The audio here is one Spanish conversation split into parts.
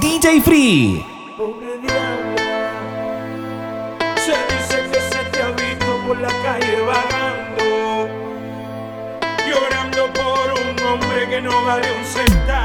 DJ Free. Pobre diablo, se dice que se te ha visto por la calle vagando, llorando por un hombre que no vale un centavo.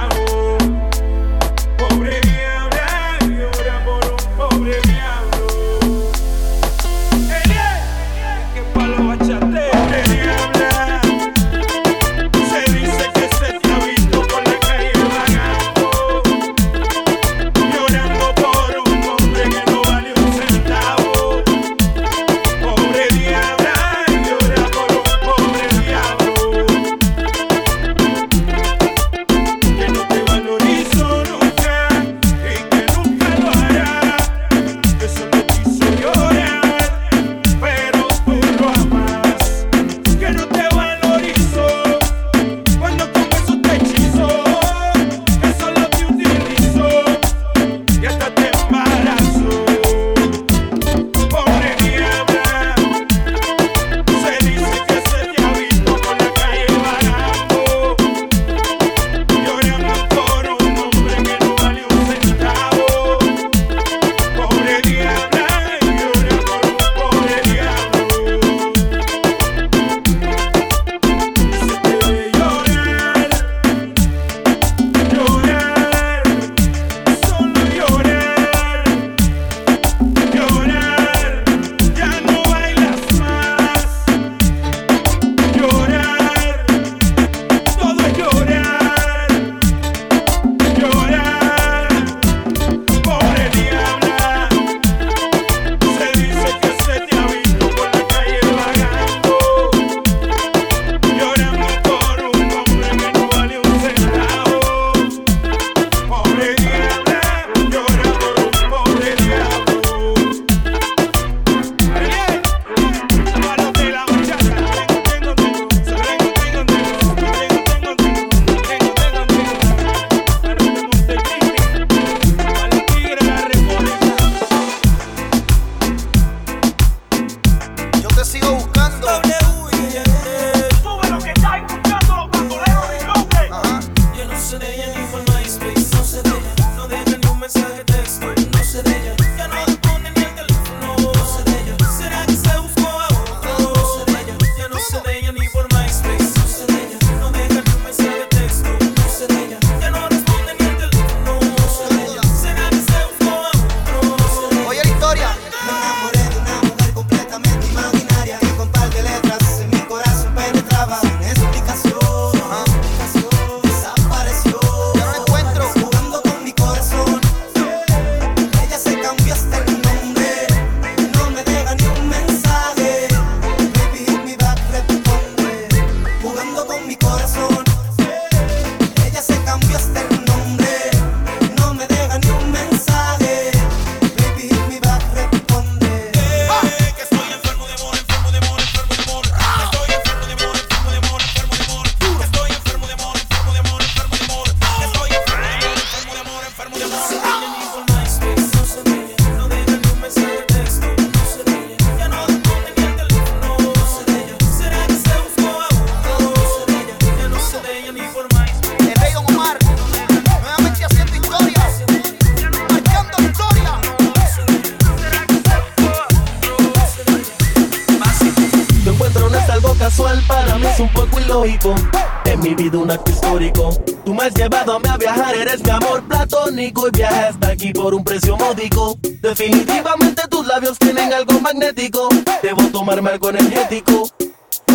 un acto histórico. Tú me has llevado a viajar, eres mi amor platónico y viaje hasta aquí por un precio módico. Definitivamente tus labios tienen algo magnético. Debo tomarme algo energético.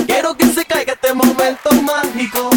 Quiero que se caiga este momento mágico.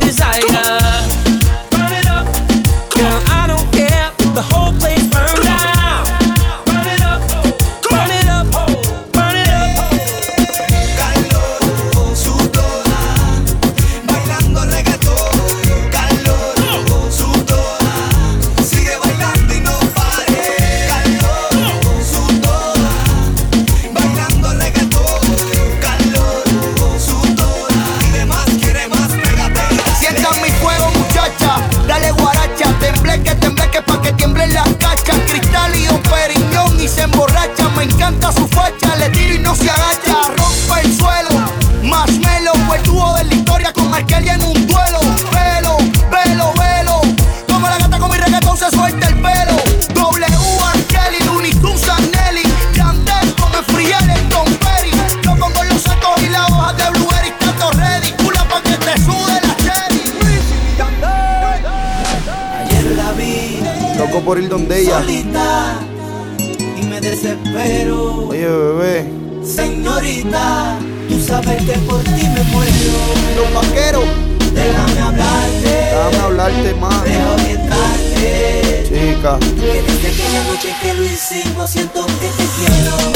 Desire. le tiro y no se agacha, rompe el suelo. Marshmello fue el dúo de la historia con Arkelia en un duelo. Velo, velo, velo. Como la gata con mi reggaetón suelta el pelo. W Arkeli, Looney Tunes Nelly. Yandel con el Friel, el Tom Perry. Yo pongo los santos y la hoja de Blue Eric, tanto ready. Pula pa' que te sude la cherry. Ayer la vi. Loco por ir donde ella. Solita desespero. Oye, bebé. Señorita, tú sabes que por ti me muero. Los vaqueros. Déjame hablarte. Déjame hablarte más. Deja orientarte. Chica. Que desde aquella noche que lo hicimos, siento que te quiero.